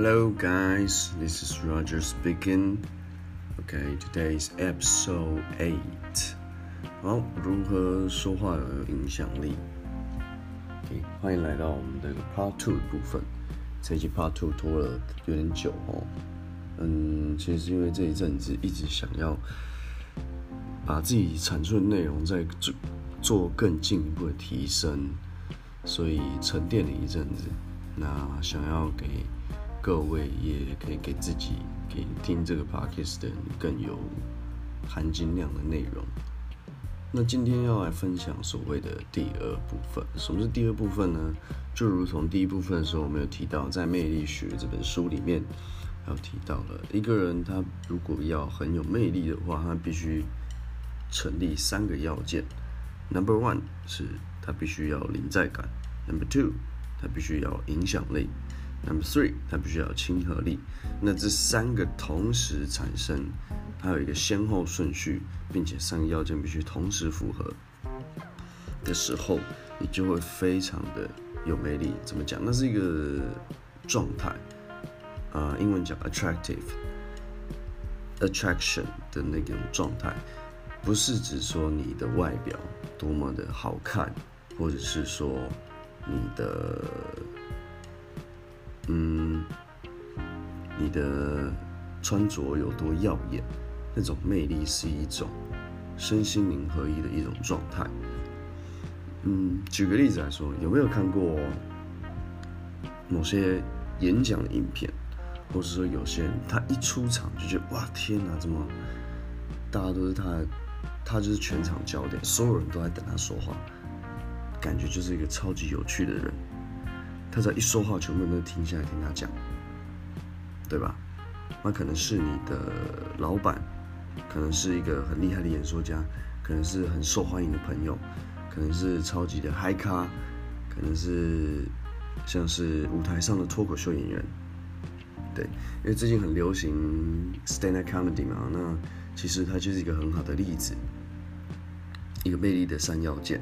Hello, guys. This is Roger speaking. Okay, today's episode eight. 好，如何说话有影响力？OK，欢迎来到我们的 Part Two 的部分。这一集 Part Two 拖了有点久哦。嗯，其实是因为这一阵子一直想要把自己阐述的内容再做做更进一步的提升，所以沉淀了一阵子。那想要给各位，也可以给自己，给听这个 podcast 的更有含金量的内容。那今天要来分享所谓的第二部分。什么是第二部分呢？就如同第一部分的时候，我们有提到，在《魅力学》这本书里面，有提到了一个人他如果要很有魅力的话，他必须成立三个要件。Number one 是他必须要临在感。Number two 他必须要影响力，Number three，它必须要有亲和力。那这三个同时产生，它有一个先后顺序，并且三个要件必须同时符合的时候，你就会非常的有魅力。怎么讲？那是一个状态，啊，英文讲 attractive，attraction 的那种状态，不是指说你的外表多么的好看，或者是说。你的，嗯，你的穿着有多耀眼？那种魅力是一种身心灵合一的一种状态。嗯，举个例子来说，有没有看过某些演讲的影片，或者说有些人他一出场就觉得哇天哪，怎么大家都是他，他就是全场焦点，所有人都在等他说话。感觉就是一个超级有趣的人，他只要一说话，全部人都停下来听他讲，对吧？那可能是你的老板，可能是一个很厉害的演说家，可能是很受欢迎的朋友，可能是超级的嗨咖，可能是像是舞台上的脱口秀演员，对，因为最近很流行 stand up comedy 嘛，那其实它就是一个很好的例子，一个魅力的三要件。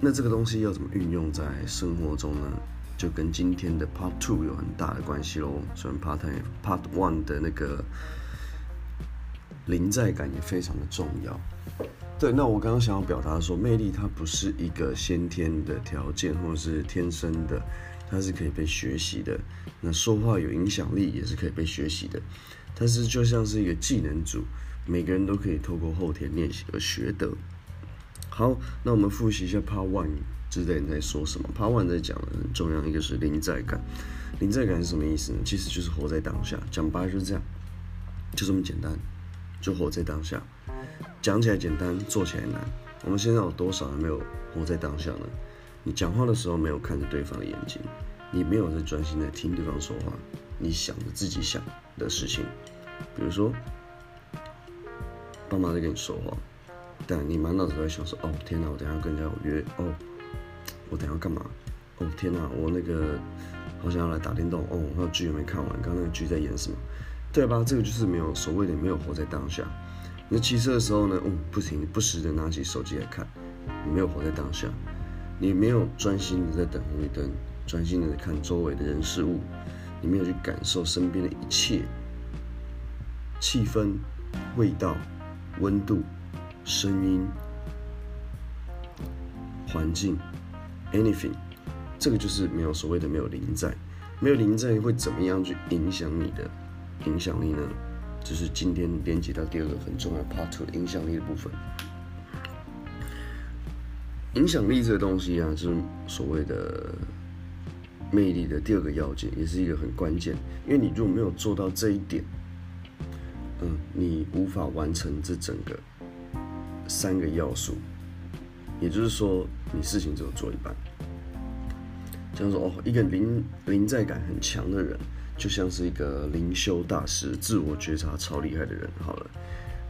那这个东西要怎么运用在生活中呢？就跟今天的 Part Two 有很大的关系喽。虽然 Part Part One 的那个临在感也非常的重要。对，那我刚刚想要表达说，魅力它不是一个先天的条件，或者是天生的，它是可以被学习的。那说话有影响力也是可以被学习的，但是就像是一个技能组，每个人都可以透过后天练习而学得。好，那我们复习一下 Part One 之前在说什么。Part One 在讲的很重要，一个是临在感。临在感是什么意思呢？其实就是活在当下。讲白就是这样，就这么简单，就活在当下。讲起来简单，做起来难。我们现在有多少人没有活在当下呢？你讲话的时候没有看着对方的眼睛，你没有在专心在听对方说话，你想着自己想的事情。比如说，爸妈在跟你说话。但你满脑子都在想说，哦天哪，我等下跟人家有约，哦，我等下干嘛？哦天哪，我那个好想要来打电动，哦，那剧还没看完，刚刚那个剧在演什么？对吧？这个就是没有所谓的没有活在当下。你骑车的时候呢，嗯，不停不时的拿起手机来看，你没有活在当下，你没有专心的在等红绿灯，专心的看周围的人事物，你没有去感受身边的一切，气氛、味道、温度。声音、环境，anything，这个就是没有所谓的没有临在，没有临在会怎么样去影响你的影响力呢？就是今天连接到第二个很重要 part two 的影响力的部分。影响力这个东西啊，就是所谓的魅力的第二个要件，也是一个很关键。因为你如果没有做到这一点，嗯，你无法完成这整个。三个要素，也就是说，你事情只有做一半。这样说哦，一个临临在感很强的人，就像是一个灵修大师、自我觉察超厉害的人。好了，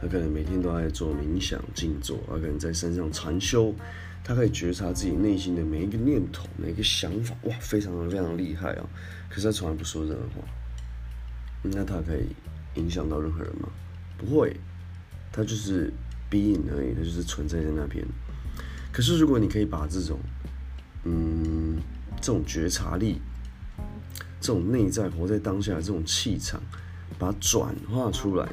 他可能每天都在做冥想、静坐，他可能在山上禅修，他可以觉察自己内心的每一个念头、每一个想法，哇，非常的非常厉害啊！可是他从来不说任何话。那他可以影响到任何人吗？不会，他就是。鼻影而已，它就是存在在那边。可是，如果你可以把这种，嗯，这种觉察力这种内在活在当下的这种气场，把它转化出来，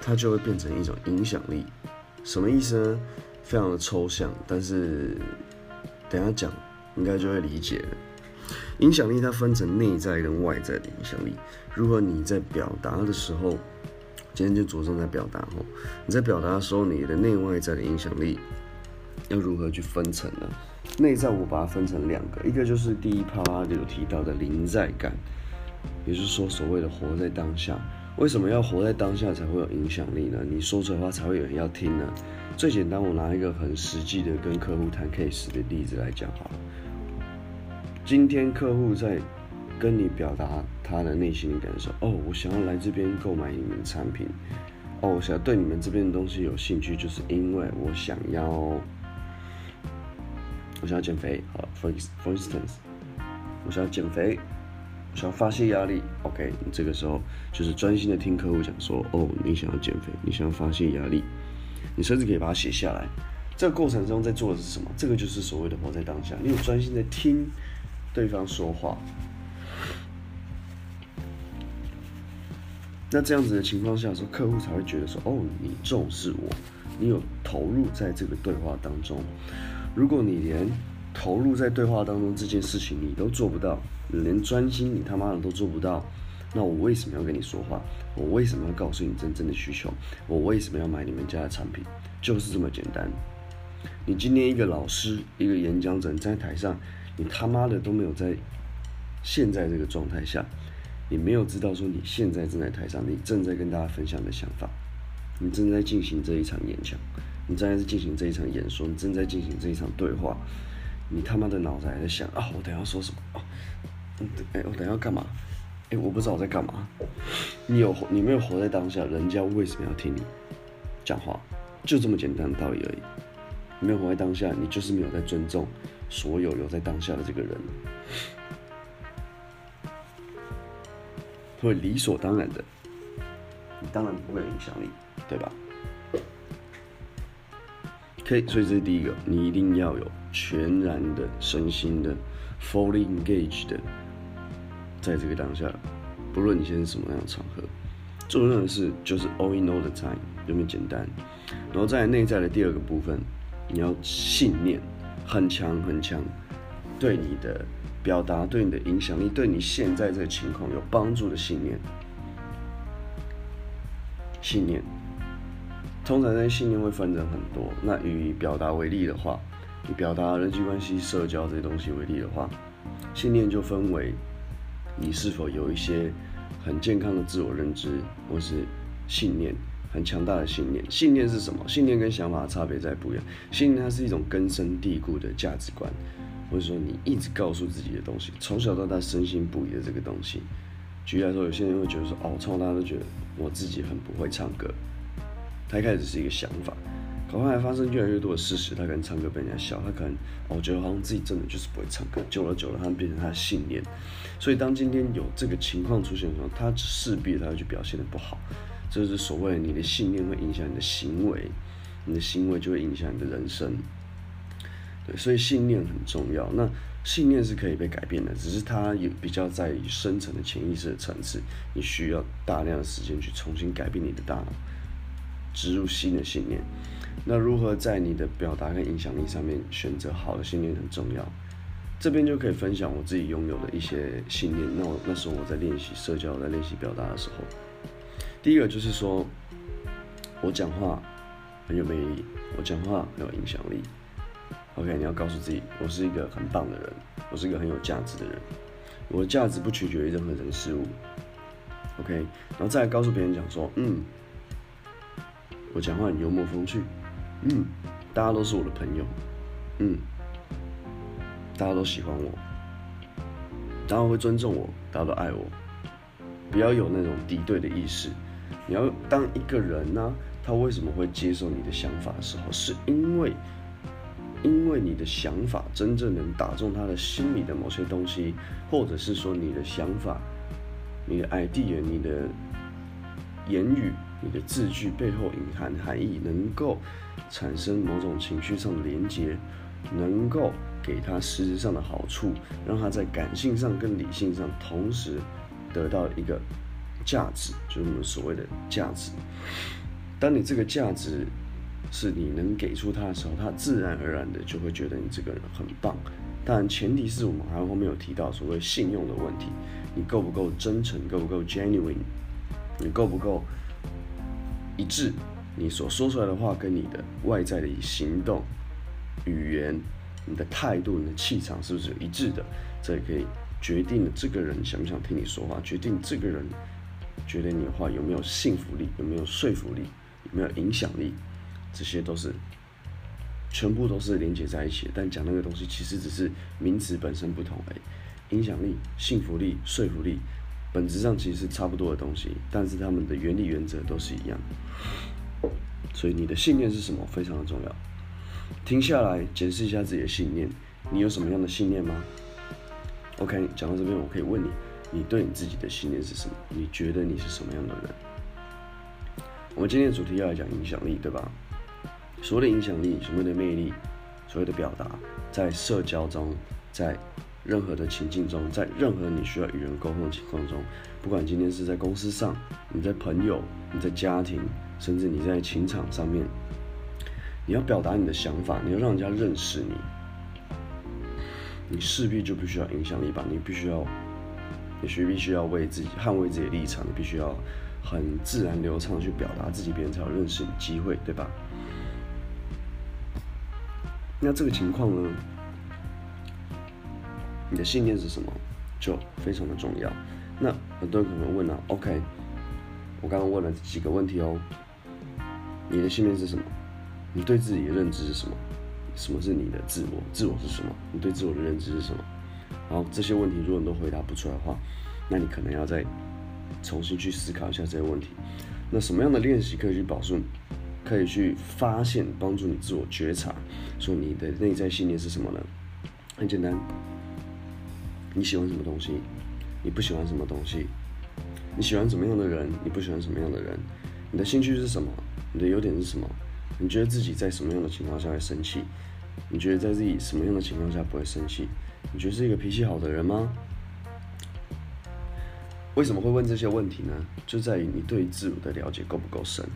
它就会变成一种影响力。什么意思呢？非常的抽象，但是等下讲应该就会理解。影响力它分成内在跟外在的影响力。如果你在表达的时候，今天就着重在表达哦，你在表达的时候，你的内外在的影响力要如何去分层呢？内在我把它分成两个，一个就是第一趴就有提到的临在感，也就是说所谓的活在当下。为什么要活在当下才会有影响力呢？你说出来话才会有人要听呢？最简单，我拿一个很实际的跟客户谈 case 的例子来讲好了。今天客户在跟你表达他的内心的感受，哦，我想要来这边购买你们的产品，哦，我想要对你们这边的东西有兴趣，就是因为我想要，我想要减肥，好，for for instance，我想要减肥，我想要发泄压力，OK，你这个时候就是专心的听客户讲说，哦，你想要减肥，你想要发泄压力，你甚至可以把它写下来。这个过程中在做的是什么？这个就是所谓的活在当下，你有专心的听。对方说话，那这样子的情况下，说客户才会觉得说，哦，你重视我，你有投入在这个对话当中。如果你连投入在对话当中这件事情你都做不到，连专心你他妈的都做不到，那我为什么要跟你说话？我为什么要告诉你真正的需求？我为什么要买你们家的产品？就是这么简单。你今天一个老师，一个演讲者在台上。你他妈的都没有在现在这个状态下，你没有知道说你现在正在台上，你正在跟大家分享的想法，你正在进行这一场演讲，你正在进行这一场演说，你正在进行这一场对话，你他妈的脑子还在想啊，我等下说什么啊？哎，我等下干嘛？哎，我不知道我在干嘛。你有你没有活在当下，人家为什么要听你讲话？就这么简单的道理而已。没有活在当下，你就是没有在尊重。所有留在当下的这个人，会理所当然的，你当然不会有影响力，对吧？OK，所以这是第一个，你一定要有全然的身心的 fully engaged 的，在这个当下，不论你现在什么样的场合，重要的是就是 all in all the time，有没有简单？然后在内在的第二个部分，你要信念。很强很强，对你的表达、对你的影响力、对你现在这个情况有帮助的信念。信念，通常这些信念会分成很多。那以表达为例的话，以表达人际关系、社交这些东西为例的话，信念就分为你是否有一些很健康的自我认知，或是信念。很强大的信念，信念是什么？信念跟想法差别在不一样。信念它是一种根深蒂固的价值观，或者说你一直告诉自己的东西，从小到大深信不疑的这个东西。举例来说，有些人会觉得说，哦，从小大家都觉得我自己很不会唱歌。他一开始是一个想法，可后来发生越来越多的事实，他可能唱歌被人家笑，他可能哦觉得好像自己真的就是不会唱歌。久了久了，他变成他的信念。所以当今天有这个情况出现的时候，他势必他会去表现的不好。这是所谓你的信念会影响你的行为，你的行为就会影响你的人生。对，所以信念很重要。那信念是可以被改变的，只是它有比较在于深层的潜意识的层次，你需要大量的时间去重新改变你的大脑，植入新的信念。那如何在你的表达跟影响力上面选择好的信念很重要。这边就可以分享我自己拥有的一些信念。那我那时候我在练习社交，在练习表达的时候。第一个就是说，我讲话很有魅力，我讲话很有影响力。OK，你要告诉自己，我是一个很棒的人，我是一个很有价值的人。我的价值不取决于任何人事物。OK，然后再来告诉别人讲说，嗯，我讲话很幽默风趣，嗯，大家都是我的朋友，嗯，大家都喜欢我，大家会尊重我，大家都爱我，不要有那种敌对的意识。你要当一个人呢，他为什么会接受你的想法的时候，是因为，因为你的想法真正能打中他的心里的某些东西，或者是说你的想法、你的 idea、你的言语、你的字句背后隐含含义，能够产生某种情绪上的连接，能够给他实质上的好处，让他在感性上跟理性上同时得到一个价值，就是我们所谓的价值。当你这个价值是你能给出他的时候，他自然而然的就会觉得你这个人很棒。但前提是我们还后面有提到所谓信用的问题，你够不够真诚，够不够 genuine，你够不够一致，你所说出来的话跟你的外在的行动、语言、你的态度、你的气场是不是一致的？这也可以决定了这个人想不想听你说话，决定这个人觉得你的话有没有信服力，有没有说服力，有没有影响力，这些都是。全部都是连接在一起，但讲那个东西其实只是名词本身不同而已。影响力、幸福力、说服力，本质上其实是差不多的东西，但是它们的原理原则都是一样。所以你的信念是什么非常的重要。停下来检视一下自己的信念，你有什么样的信念吗？OK，讲到这边，我可以问你，你对你自己的信念是什么？你觉得你是什么样的人？我们今天的主题要来讲影响力，对吧？所谓的影响力，所谓的魅力，所谓的表达，在社交中，在任何的情境中，在任何你需要与人沟通的情况中，不管今天是在公司上，你在朋友，你在家庭，甚至你在情场上面，你要表达你的想法，你要让人家认识你，你势必就必须要影响力吧？你必须要，你需必须要为自己捍卫自己的立场，你必须要很自然流畅去表达自己，别人才有认识你机会，对吧？那这个情况呢？你的信念是什么？就非常的重要。那很多人可能问了，OK，我刚刚问了几个问题哦。你的信念是什么？你对自己的认知是什么？什么是你的自我？自我是什么？你对自我的认知是什么？然后这些问题如果你都回答不出来的话，那你可能要再重新去思考一下这些问题。那什么样的练习可以去保住？可以去发现，帮助你自我觉察，说你的内在信念是什么呢？很简单，你喜欢什么东西？你不喜欢什么东西？你喜欢什么样的人？你不喜欢什么样的人？你的兴趣是什么？你的优点是什么？你觉得自己在什么样的情况下会生气？你觉得在自己什么样的情况下不会生气？你觉得是一个脾气好的人吗？为什么会问这些问题呢？就在于你对自我的了解够不够深。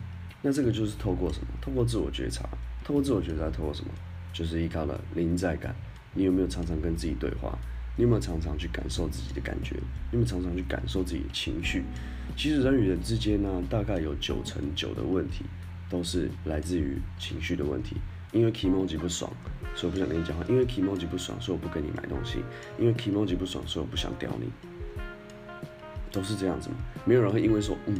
那这个就是透过什么？透过自我觉察，透过自我觉察，透过什么？就是依靠了临在感。你有没有常常跟自己对话？你有没有常常去感受自己的感觉？你有没有常常去感受自己的情绪？其实人与人之间呢，大概有九成九的问题都是来自于情绪的问题。因为 emoji 不爽，所以我不想跟你讲话；因为 emoji 不爽，所以我不跟你买东西；因为 emoji 不爽，所以我不想屌你。都是这样子嘛？没有人会因为说，嗯。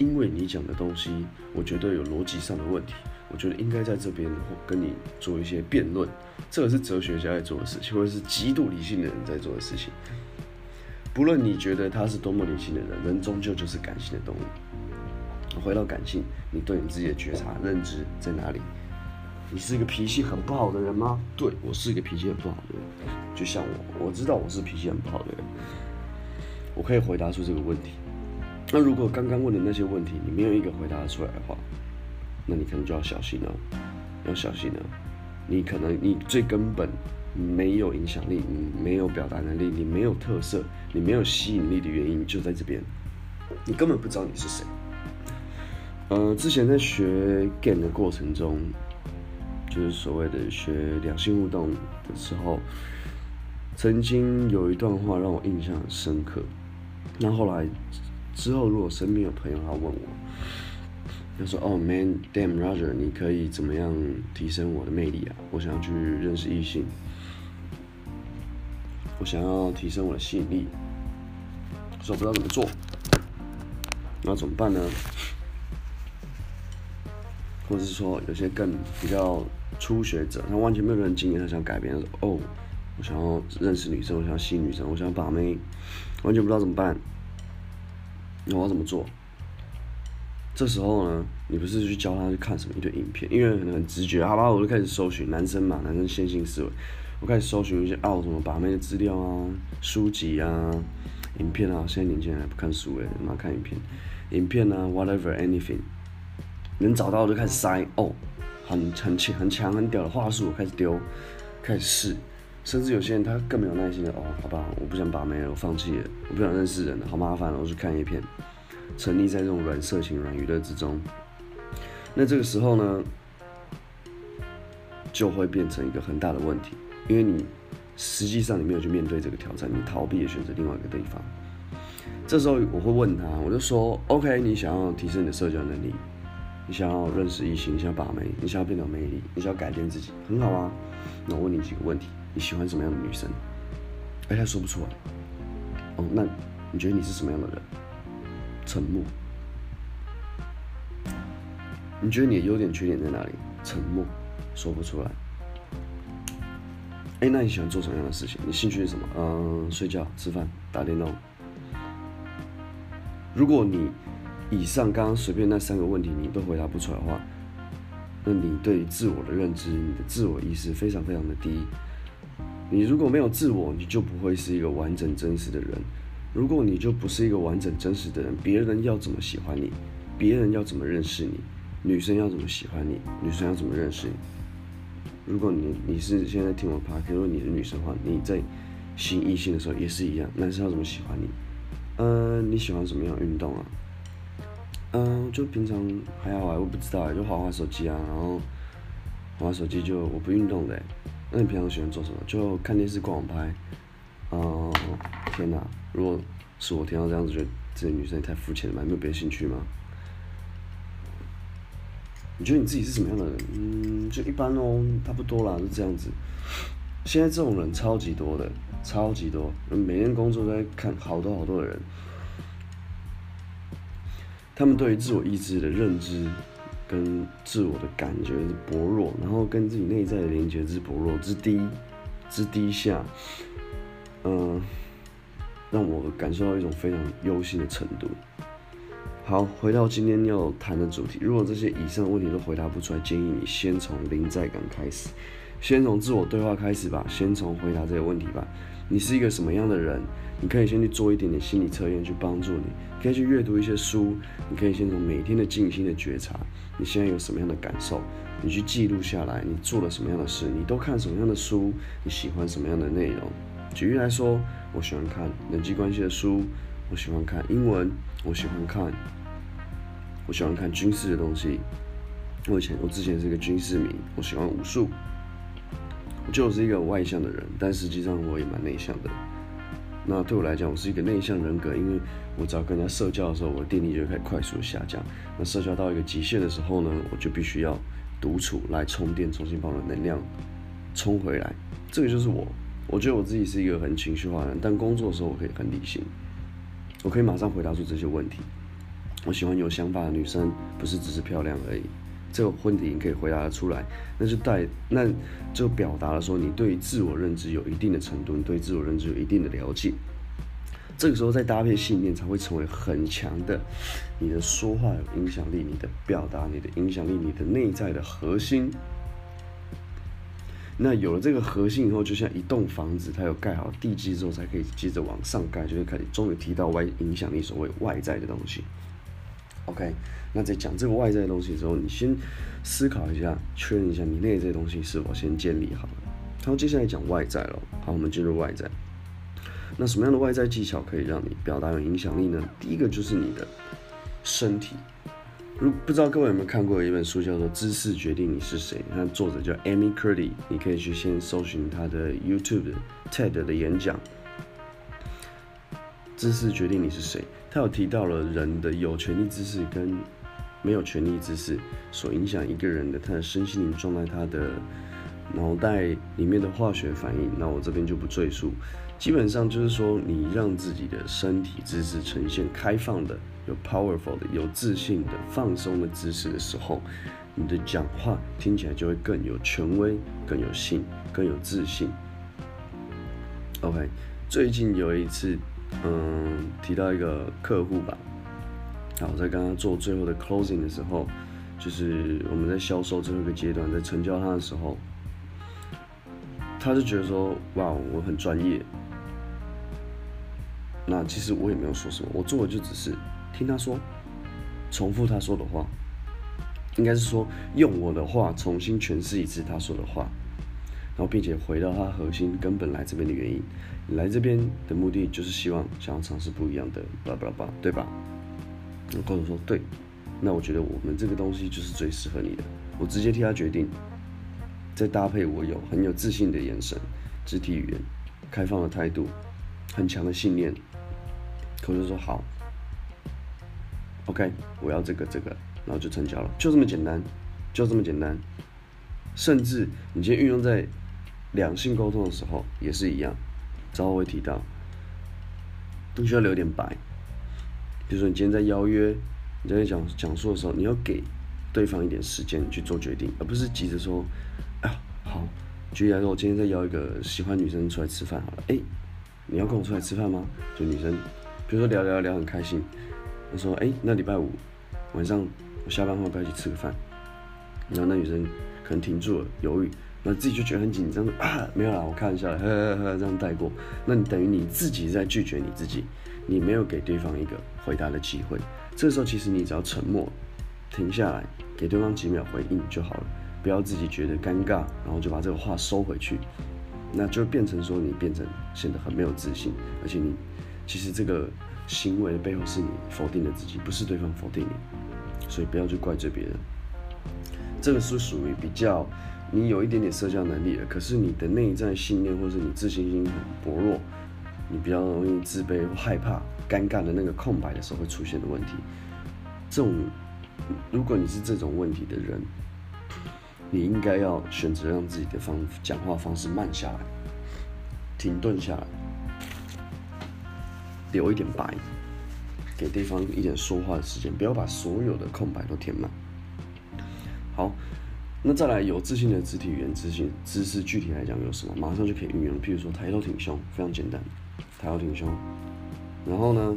因为你讲的东西，我觉得有逻辑上的问题，我觉得应该在这边跟你做一些辩论。这个是哲学家在做的事情，或者是极度理性的人在做的事情。不论你觉得他是多么理性的人，人终究就是感性的动物。回到感性，你对你自己的觉察、认知在哪里？你是一个脾气很不好的人吗？对我是一个脾气很不好的人，就像我，我知道我是脾气很不好的人，我可以回答出这个问题。那如果刚刚问的那些问题你没有一个回答出来的话，那你可能就要小心了，要小心了。你可能你最根本没有影响力，你没有表达能力，你没有特色，你没有吸引力的原因就在这边，你根本不知道你是谁。呃，之前在学 game 的过程中，就是所谓的学两性互动的时候，曾经有一段话让我印象深刻。那后来。之后，如果身边有朋友他问我，他说：“哦，Man，Damn Roger，你可以怎么样提升我的魅力啊？我想要去认识异性，我想要提升我的吸引力，说不知道怎么做，那怎么办呢？或者是说，有些更比较初学者，他完全没有人经验，他想改变，他说：哦，我想要认识女生，我想要吸引女生，我想要把妹，完全不知道怎么办。”那我要怎么做？这时候呢，你不是去教他去看什么一堆影片，因为可能很直觉，好吧，我就开始搜寻男生嘛，男生线性思维，我开始搜寻一些啊，什么把妹的资料啊、书籍啊、影片啊。现在年轻人还不看书诶，妈看影片，影片啊，whatever anything，能找到我就开始塞哦，很很强很强很屌的话术，我开始丢，开始试，甚至有些人他更没有耐心的哦，好吧，我不想把妹了，我放弃了，我不想认识人了，好麻烦了，我去看一片，沉溺在这种软色情、软娱乐之中。那这个时候呢，就会变成一个很大的问题，因为你实际上你没有去面对这个挑战，你逃避，选择另外一个地方。这时候我会问他，我就说：“OK，你想要提升你的社交能力，你想要认识异性，你想要把妹，你想要变得有魅力，你想要改变自己，很好啊。那我问你几个问题：你喜欢什么样的女生？哎，他说不出来。哦，那你觉得你是什么样的人？沉默。你觉得你的优点缺点在哪里？沉默，说不出来。哎，那你喜欢做什么样的事情？你兴趣是什么？嗯，睡觉、吃饭、打电动。”如果你以上刚刚随便那三个问题你都回答不出来的话，那你对自我的认知、你的自我意识非常非常的低。你如果没有自我，你就不会是一个完整真实的人。如果你就不是一个完整真实的人，别人要怎么喜欢你？别人要怎么认识你？女生要怎么喜欢你？女生要怎么认识你？如果你你是现在听我 p a r k 如果你是女生的话，你在吸引异性的时候也是一样，男生要怎么喜欢你？嗯，你喜欢什么样运动啊？嗯，就平常还好啊，我不知道就滑滑手机啊，然后滑手机就我不运动的。那你平常喜欢做什么？就看电视、逛拍。哦，天哪！如果是我听到这样子，觉得这些女生也太肤浅了吧，没有别的兴趣吗？你觉得你自己是什么样的人？嗯，就一般哦，差不多啦，就这样子。现在这种人超级多的。超级多，每天工作都在看好多好多的人，他们对于自我意志的认知跟自我的感觉之薄弱，然后跟自己内在的连接之薄弱之低之低下，嗯，让我感受到一种非常忧心的程度。好，回到今天要谈的主题，如果这些以上问题都回答不出来，建议你先从零在感开始，先从自我对话开始吧，先从回答这些问题吧。你是一个什么样的人？你可以先去做一点点心理测验，去帮助你。可以去阅读一些书，你可以先从每天的静心的觉察，你现在有什么样的感受？你去记录下来，你做了什么样的事？你都看什么样的书？你喜欢什么样的内容？举例来说，我喜欢看人际关系的书，我喜欢看英文，我喜欢看，我喜欢看军事的东西。我以前我之前是一个军事迷，我喜欢武术。我就是一个外向的人，但实际上我也蛮内向的。那对我来讲，我是一个内向人格，因为我只要跟人家社交的时候，我的电力就开始快速下降。那社交到一个极限的时候呢，我就必须要独处来充电，重新把我的能量充回来。这个就是我。我觉得我自己是一个很情绪化的人，但工作的时候我可以很理性，我可以马上回答出这些问题。我喜欢有想法的女生，不是只是漂亮而已。这个问题你可以回答得出来，那就带那就表达了说你对自我认知有一定的程度，你对自我认知有一定的了解。这个时候再搭配信念，才会成为很强的。你的说话有影响力，你的表达，你的影响力，你的内在的核心。那有了这个核心以后，就像一栋房子，它有盖好地基之后，才可以接着往上盖，就会开始终于提到外影响力，所谓外在的东西。OK，那在讲这个外在的东西的时候，你先思考一下，确认一下你内在东西是否先建立好了。然后接下来讲外在了。好，我们进入外在。那什么样的外在技巧可以让你表达有影响力呢？第一个就是你的身体。如不知道各位有没有看过一本书，叫做《姿势决定你是谁》，那作者叫 Amy Cuddy，你可以去先搜寻他的 YouTube 的、TED 的演讲。姿势决定你是谁。他有提到了人的有权利姿势跟没有权利姿势所影响一个人的他的身心灵状态，他的脑袋里面的化学反应。那我这边就不赘述。基本上就是说，你让自己的身体姿势呈现开放的、有 powerful 的、有自信的、放松的姿势的时候，你的讲话听起来就会更有权威、更有信、更有自信。OK，最近有一次。嗯，提到一个客户吧，好，在刚刚做最后的 closing 的时候，就是我们在销售最后一个阶段，在成交他的时候，他就觉得说，哇，我很专业。那其实我也没有说什么，我做的就只是听他说，重复他说的话，应该是说用我的话重新诠释一次他说的话。然后并且回到它核心根本来这边的原因。你来这边的目的就是希望想要尝试不一样的，巴拉巴拉巴，对吧？那高总说对，那我觉得我们这个东西就是最适合你的。我直接替他决定，再搭配我有很有自信的眼神、肢体语言、开放的态度、很强的信念，口就说好，OK，我要这个这个，然后就成交了，就这么简单，就这么简单。甚至你今天运用在两性沟通的时候也是一样。之后会提到，你需要留点白。比如说，你今天在邀约、你在讲讲述的时候，你要给对方一点时间去做决定，而不是急着说：“啊，好，举例来说，我今天在邀一个喜欢女生出来吃饭，好了，哎，你要跟我出来吃饭吗？”就女生，比如说聊聊聊很开心，他说：“哎，那礼拜五晚上我下班后要不要一起吃个饭？”然后那女生可能停住了，犹豫。那自己就觉得很紧张啊，没有啦，我看一下，呵呵呵，这样带过。那你等于你自己在拒绝你自己，你没有给对方一个回答的机会。这时候其实你只要沉默，停下来，给对方几秒回应就好了，不要自己觉得尴尬，然后就把这个话收回去，那就变成说你变成显得很没有自信，而且你其实这个行为的背后是你否定了自己，不是对方否定你，所以不要去怪罪别人。这个是属于比较。你有一点点社交能力了，可是你的内在信念或者你自信心很薄弱，你比较容易自卑、害怕、尴尬的那个空白的时候会出现的问题。这种，如果你是这种问题的人，你应该要选择让自己的方讲话方式慢下来，停顿下来，留一点白，给对方一点说话的时间，不要把所有的空白都填满。好。那再来有自信的肢体语言、自信姿势，具体来讲有什么？马上就可以运用。譬如说抬头挺胸，非常简单，抬头挺胸。然后呢，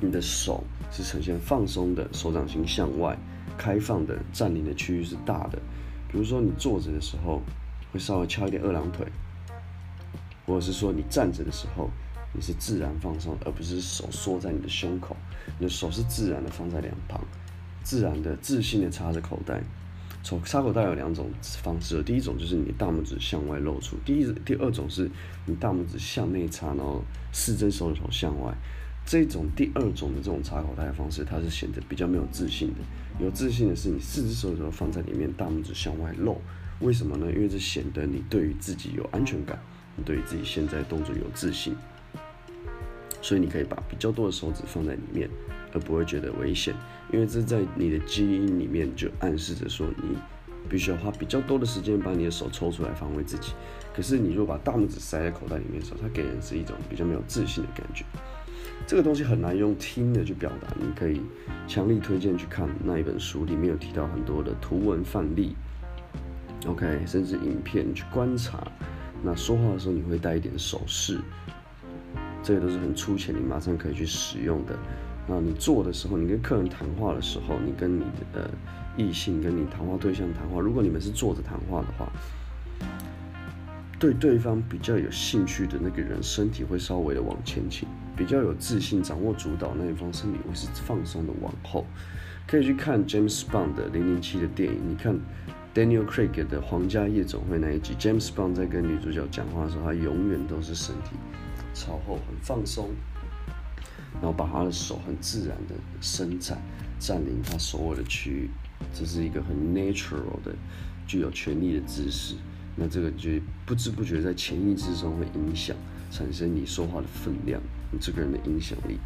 你的手是呈现放松的，手掌心向外开放的，占领的区域是大的。比如说你坐着的时候，会稍微翘一点二郎腿，或者是说你站着的时候，你是自然放松，而不是手缩在你的胸口。你的手是自然的放在两旁，自然的、自信的插着口袋。从插口袋有两种方式，第一种就是你大拇指向外露出，第一第二种是你大拇指向内插，然后四只手指头向外。这种第二种的这种插口袋的方式，它是显得比较没有自信的。有自信的是你四只手指头放在里面，大拇指向外露。为什么呢？因为这显得你对于自己有安全感，你对于自己现在动作有自信，所以你可以把比较多的手指放在里面。而不会觉得危险，因为这在你的基因里面就暗示着说，你必须要花比较多的时间把你的手抽出来防卫自己。可是你如果把大拇指塞在口袋里面的时候，它给人是一种比较没有自信的感觉。这个东西很难用听的去表达，你可以强力推荐去看那一本书，里面有提到很多的图文范例，OK，甚至影片去观察。那说话的时候你会带一点手势，这个都是很粗浅，你马上可以去使用的。那你做的时候，你跟客人谈话的时候，你跟你的异性跟你谈话对象谈话，如果你们是坐着谈话的话，对对方比较有兴趣的那个人，身体会稍微的往前倾，比较有自信、掌握主导那一方，身体会是放松的往后。可以去看 James Bond 的零零七的电影，你看 Daniel Craig 的皇家夜总会那一集，James Bond 在跟女主角讲话的时候，他永远都是身体朝后，很放松。然后把他的手很自然的伸展，占领他所有的区域，这是一个很 natural 的、具有权力的姿势。那这个就不知不觉在潜意识中会影响，产生你说话的分量，你这个人的影响力。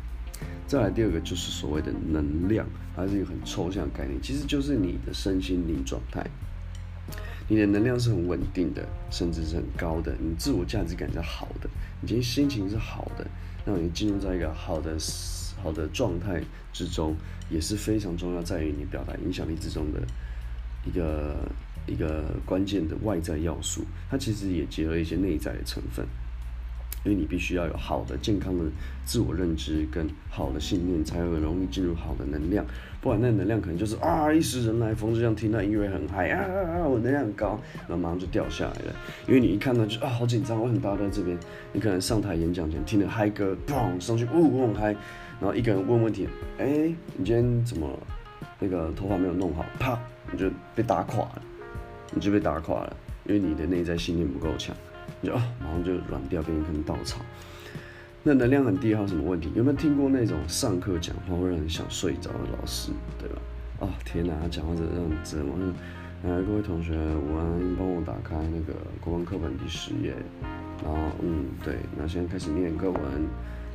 再来第二个就是所谓的能量，它是一个很抽象概念，其实就是你的身心灵状态。你的能量是很稳定的，甚至是很高的，你自我价值感是好的，你今天心情是好的。让你进入在一个好的好的状态之中，也是非常重要，在于你表达影响力之中的一个一个关键的外在要素。它其实也结合一些内在的成分。因为你必须要有好的、健康的自我认知跟好的信念，才会容易进入好的能量。不然那能量可能就是啊一时人来疯，就像听到音乐很嗨啊啊，我能量很高，然后马上就掉下来了。因为你一看到就啊好紧张，我很大在这边。你可能上台演讲前听了嗨歌，砰上去呜呜很嗨，然后一个人问问题，哎，你今天怎么那个头发没有弄好？啪，你就被打垮了，你就被打垮了。因为你的内在信念不够强，就啊马上就软掉，变成一根稻草。那能量很低还有什么问题？有没有听过那种上课讲话会让人想睡着的老师，对吧？啊天哪，他讲话怎这样折磨？呃，各位同学，午安，帮我打开那个国文课本第十页，然后嗯对，那现在开始念课文。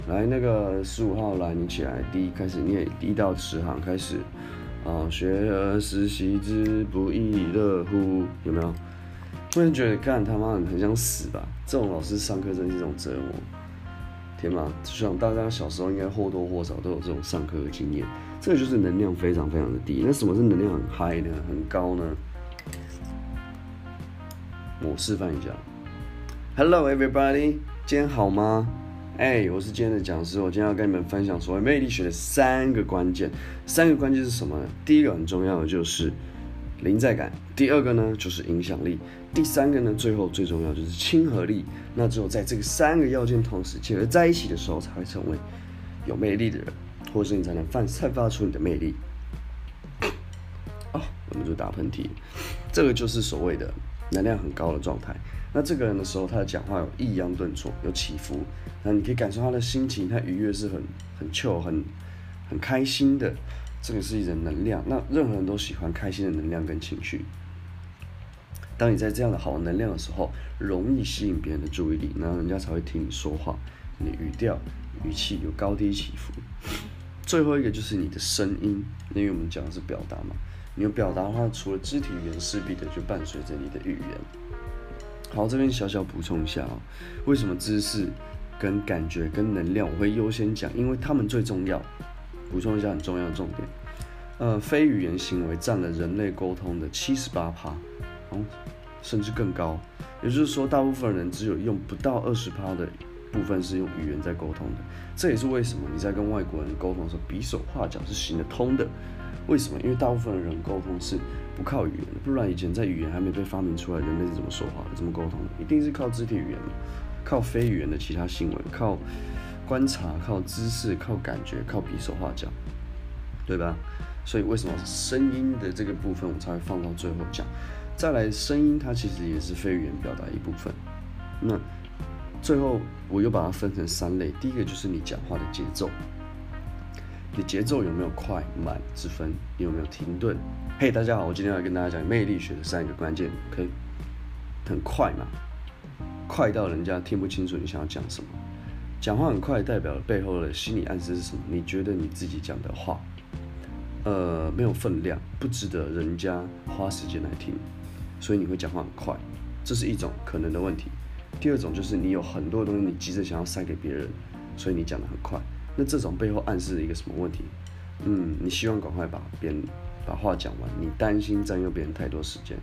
来，那个十五号来，你起来，第一开始念第一到十行开始。啊，学而时习之，不亦乐乎？有没有？突然觉得干他妈很很想死吧？这种老师上课真是一种折磨。天哪！想大家小时候应该或多或少都有这种上课的经验。这个就是能量非常非常的低。那什么是能量很嗨呢？很高呢？我示范一下。Hello everybody，今天好吗？哎，我是今天的讲师，我今天要跟你们分享所谓魅力学的三个关键。三个关键是什么呢？第一个很重要的就是临在感，第二个呢就是影响力，第三个呢最后最重要就是亲和力。那只有在这个三个要件同时结合在一起的时候，才会成为有魅力的人，或是你才能放散发出你的魅力。哦，我们就打喷嚏，这个就是所谓的能量很高的状态。那这个人的时候，他的讲话有抑扬顿挫，有起伏。那你可以感受他的心情，他愉悦是很很 chill，很很开心的。这个是一种能量。那任何人都喜欢开心的能量跟情绪。当你在这样的好能量的时候，容易吸引别人的注意力，那人家才会听你说话。你的语调、语气有高低起伏。最后一个就是你的声音，因为我们讲的是表达嘛。你有表达的话，除了肢体语言，势必的就伴随着你的语言。好，这边小小补充一下啊，为什么知识、跟感觉、跟能量我会优先讲？因为他们最重要。补充一下很重要的重点，呃，非语言行为占了人类沟通的七十八趴，哦，甚至更高。也就是说，大部分人只有用不到二十趴的部分是用语言在沟通的。这也是为什么你在跟外国人沟通的时候，比手画脚是行得通的。为什么？因为大部分人沟通是不靠语言的，不然以前在语言还没被发明出来，人类是怎么说话的、怎么沟通的？一定是靠肢体语言靠非语言的其他行为，靠观察、靠知识、靠感觉、靠比手画脚，对吧？所以为什么声音的这个部分我才会放到最后讲？再来，声音它其实也是非语言表达一部分。那最后我又把它分成三类，第一个就是你讲话的节奏。你节奏有没有快慢之分？你有没有停顿？嘿，大家好，我今天要跟大家讲魅力学的三个关键，可以很快嘛？快到人家听不清楚你想要讲什么。讲话很快，代表背后的心理暗示是什么？你觉得你自己讲的话，呃，没有分量，不值得人家花时间来听，所以你会讲话很快，这是一种可能的问题。第二种就是你有很多东西你急着想要塞给别人，所以你讲的很快。那这种背后暗示了一个什么问题？嗯，你希望赶快把别人把话讲完，你担心占用别人太多时间。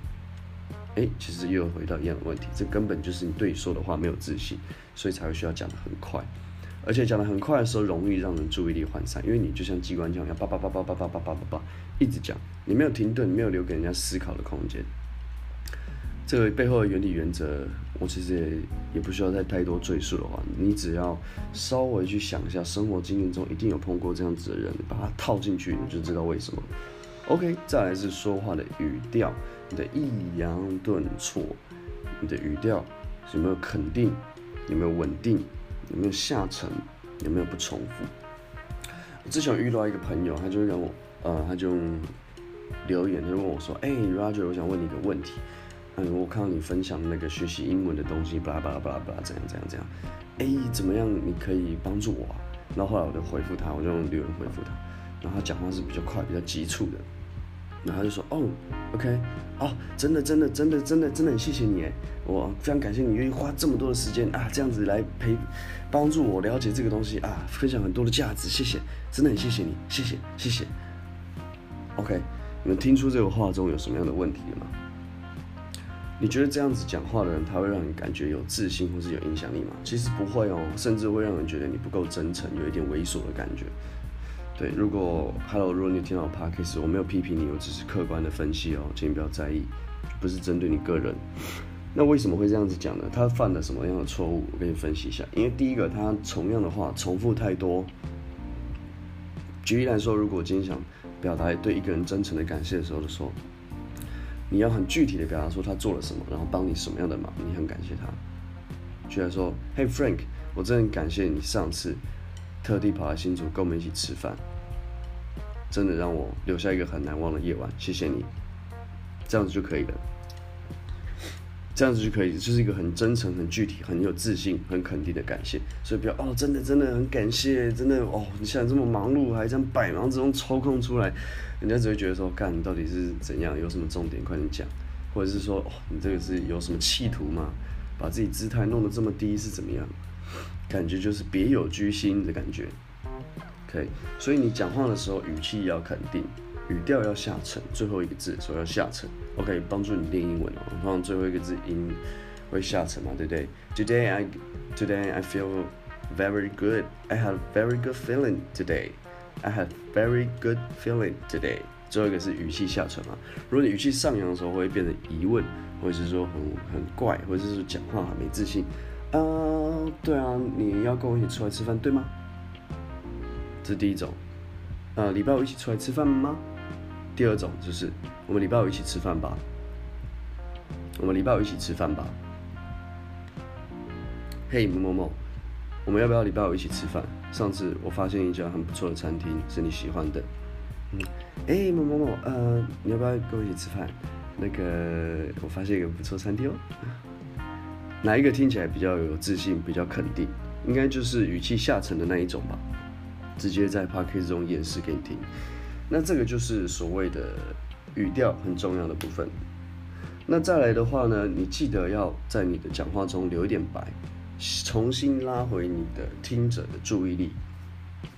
哎，其实又回到一样的问题，这根本就是你对你说的话没有自信，所以才会需要讲的很快，而且讲的很快的时候容易让人注意力涣散，因为你就像机关枪一样，叭叭叭叭叭叭叭叭叭叭一直讲，你没有停顿，没有留给人家思考的空间。这个背后的原理原则，我其实也也不需要再太多赘述的话，你只要稍微去想一下，生活经验中一定有碰过这样子的人，把它套进去，你就知道为什么。OK，再来是说话的语调，你的抑扬顿挫，你的语调有没有肯定，有没有稳定，有没有下沉，有没有不重复。之前遇到一个朋友，他就让我，呃，他就留言，他就问我说：“哎，Roger，我想问你一个问题。”嗯，我看到你分享那个学习英文的东西，巴拉巴拉巴拉巴拉，怎样怎样怎样？哎，怎么样？你可以帮助我？然后后来我就回复他，我就用留言回复他，然后他讲话是比较快、比较急促的，然后他就说：“哦，OK，哦，真的真的真的真的真的很谢谢你，哎，我非常感谢你愿意花这么多的时间啊，这样子来陪帮助我了解这个东西啊，分享很多的价值，谢谢，真的很谢谢你，谢谢谢谢。OK，你们听出这个话中有什么样的问题了吗？”你觉得这样子讲话的人，他会让你感觉有自信或是有影响力吗？其实不会哦，甚至会让人觉得你不够真诚，有一点猥琐的感觉。对，如果 Hello，如果你听到 Podcast，我没有批评你，我只是客观的分析哦，请你不要在意，不是针对你个人。那为什么会这样子讲呢？他犯了什么样的错误？我跟你分析一下。因为第一个，他同样的话重复太多。举例来说，如果今天想表达对一个人真诚的感谢的时候的时候。你要很具体的表达说他做了什么，然后帮你什么样的忙，你很感谢他。居然说：“Hey Frank，我真的很感谢你上次特地跑来新竹跟我们一起吃饭，真的让我留下一个很难忘的夜晚，谢谢你。”这样子就可以了。这样子就可以，就是一个很真诚、很具体、很有自信、很肯定的感谢。所以不要哦，真的真的很感谢，真的哦，你现在这么忙碌，还这样百忙之中抽空出来，人家只会觉得说，干你到底是怎样，有什么重点，快点讲，或者是说，哦，你这个是有什么企图吗？把自己姿态弄得这么低是怎么样？感觉就是别有居心的感觉。可以，所以你讲话的时候语气要肯定。语调要下沉，最后一个字说要下沉，OK，帮助你练英文哦。通常最后一个字音会下沉嘛，对不对？Today I, today I feel very good. I have very good feeling today. I have very good feeling today. 最后一个是语气下沉嘛。如果你语气上扬的时候，会变成疑问，或者是说很很怪，或者是讲话很没自信。啊，对啊，你要跟我一起出来吃饭，对吗？这是第一种。呃，礼拜五一起出来吃饭吗？第二种就是我们礼拜五一起吃饭吧。我们礼拜五一起吃饭吧。嘿，某某某，我们要不要礼拜五一起吃饭？上次我发现一家很不错的餐厅，是你喜欢的。嗯，哎，某某某，呃，你要不要跟我一起吃饭？那个，我发现一个不错餐厅哦。哪一个听起来比较有自信、比较肯定？应该就是语气下沉的那一种吧。直接在 p a r k a s 中演示给你听。那这个就是所谓的语调很重要的部分。那再来的话呢，你记得要在你的讲话中留一点白，重新拉回你的听者的注意力。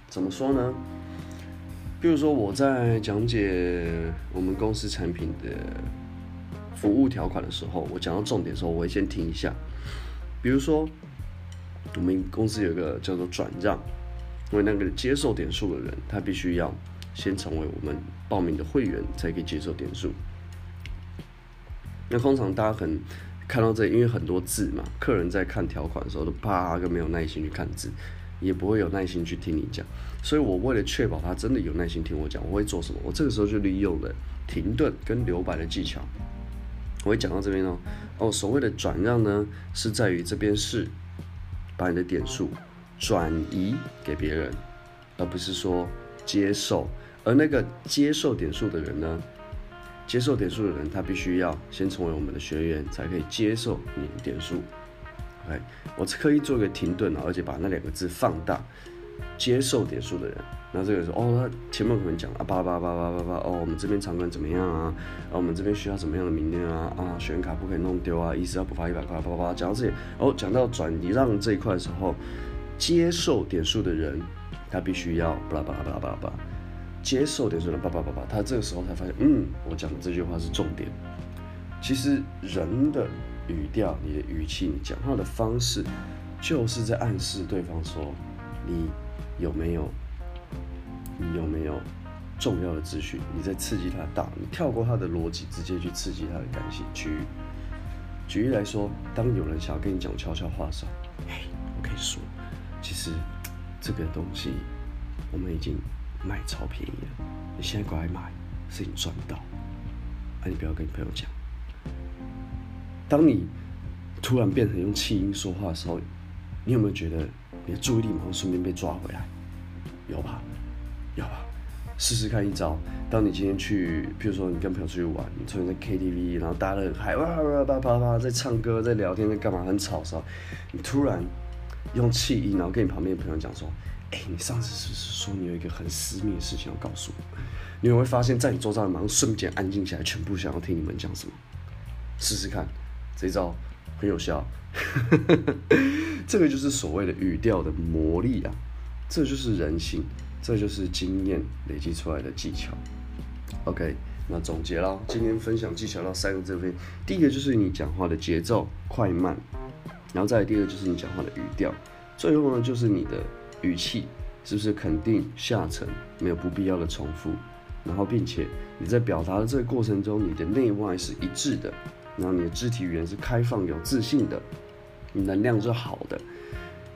怎么说呢？比如说我在讲解我们公司产品的服务条款的时候，我讲到重点的时候，我会先停一下。比如说，我们公司有一个叫做转让，因为那个接受点数的人，他必须要。先成为我们报名的会员，才可以接受点数。那通常大家很看到这，因为很多字嘛，客人在看条款的时候都啪个没有耐心去看字，也不会有耐心去听你讲。所以我为了确保他真的有耐心听我讲，我会做什么？我这个时候就利用了停顿跟留白的技巧。我会讲到这边哦，哦，所谓的转让呢，是在于这边是把你的点数转移给别人，而不是说接受。而那个接受点数的人呢？接受点数的人，他必须要先成为我们的学员，才可以接受你的点数。OK，我刻意做一个停顿啊，而且把那两个字放大。接受点数的人，那这个时候哦，他前面可能讲啊，叭叭叭叭叭叭，哦，我们这边场馆怎么样啊？啊，我们这边需要什么样的名片啊？啊，学员卡不可以弄丢啊，一次要补发一百块，叭叭叭，讲到这里，哦，讲到转移让这一块的时候，接受点数的人，他必须要巴拉巴拉巴拉巴拉巴拉。接受点数的叭叭叭叭，他这个时候才发现，嗯，我讲的这句话是重点。其实人的语调、你的语气、你讲话的方式，就是在暗示对方说，你有没有，你有没有重要的资讯？你在刺激他的大，你跳过他的逻辑，直接去刺激他的感情区域。举例来说，当有人想要跟你讲悄悄话的时候，嘿，我可以说，其实这个东西我们已经。卖超便宜了，你现在过来买是你赚到，啊，你不要跟你朋友讲。当你突然变成用气音说话的时候，你有没有觉得你的注意力马上顺便被抓回来？有吧？有吧？试试看一招。当你今天去，比如说你跟朋友出去玩，你突然在 KTV，然后大家还哇哇叭叭叭在唱歌、在聊天、在干嘛，很吵的时候，你突然用气音，然后跟你旁边的朋友讲说。哎，你上次是不是说你有一个很私密的事情要告诉我？你会发现在你周遭的马上瞬间安静下来，全部想要听你们讲什么。试试看，这招很有效。这个就是所谓的语调的魔力啊，这就是人性，这就是经验累积出来的技巧。OK，那总结了，今天分享技巧到三个这边，第一个就是你讲话的节奏快慢，然后再第二个就是你讲话的语调，最后呢就是你的。语气是不是肯定下沉，没有不必要的重复，然后并且你在表达的这个过程中，你的内外是一致的，然后你的肢体语言是开放有自信的，你能量是好的，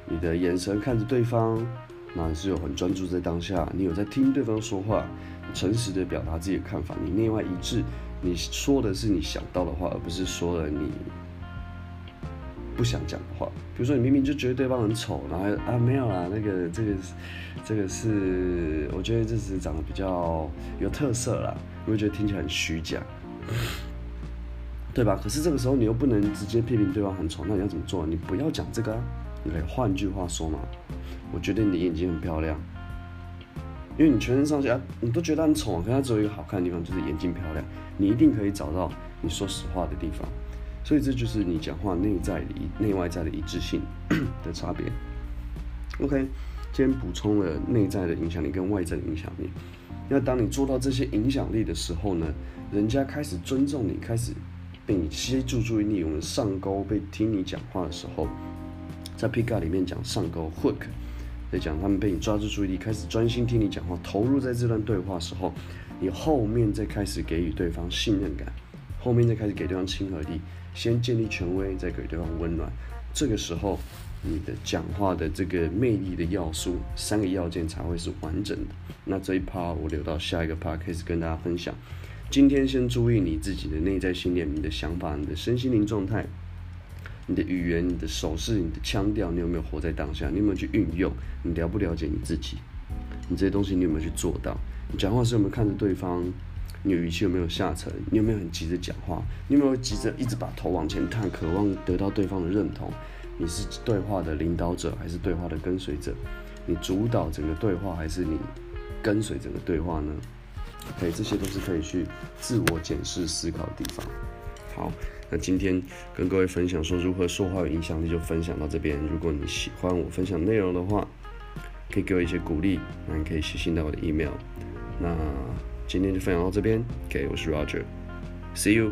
你的眼神看着对方，那你是有很专注在当下，你有在听对方说话，诚实的表达自己的看法，你内外一致，你说的是你想到的话，而不是说了你不想讲的话。比如说，你明明就觉得对方很丑，然后啊没有啦，那个这个这个是我觉得这是长得比较有特色啦，我会觉得听起来很虚假，对吧？可是这个时候你又不能直接批评对方很丑，那你要怎么做？你不要讲这个啊，你可以换句话说嘛。我觉得你的眼睛很漂亮。因为你全身上下你都觉得很丑，可是它只有一个好看的地方，就是眼睛漂亮。你一定可以找到你说实话的地方，所以这就是你讲话内在的内外在的一致性 的差别。OK，今天补充了内在的影响力跟外在的影响力。那当你做到这些影响力的时候呢，人家开始尊重你，开始被你吸住注意力，我们上钩被听你讲话的时候，在 Pickup 里面讲上钩 Hook。在讲他们被你抓住注意力，开始专心听你讲话，投入在这段对话时候，你后面再开始给予对方信任感，后面再开始给对方亲和力，先建立权威，再给对方温暖。这个时候，你的讲话的这个魅力的要素，三个要件才会是完整的。那这一趴我留到下一个趴开始跟大家分享。今天先注意你自己的内在信念、你的想法、你的身心灵状态。你的语言、你的手势、你的腔调，你有没有活在当下？你有没有去运用？你了不了解你自己？你这些东西你有没有去做到？你讲话时有没有看着对方？你语气有没有下沉？你有没有很急着讲话？你有没有急着一直把头往前探，渴望得到对方的认同？你是对话的领导者还是对话的跟随者？你主导整个对话还是你跟随整个对话呢？对，这些都是可以去自我检视思考的地方。好。那今天跟各位分享说如何说话有影响力，就分享到这边。如果你喜欢我分享内容的话，可以给我一些鼓励，那你可以写信到我的 email。那今天就分享到这边，OK，我是 Roger，See you。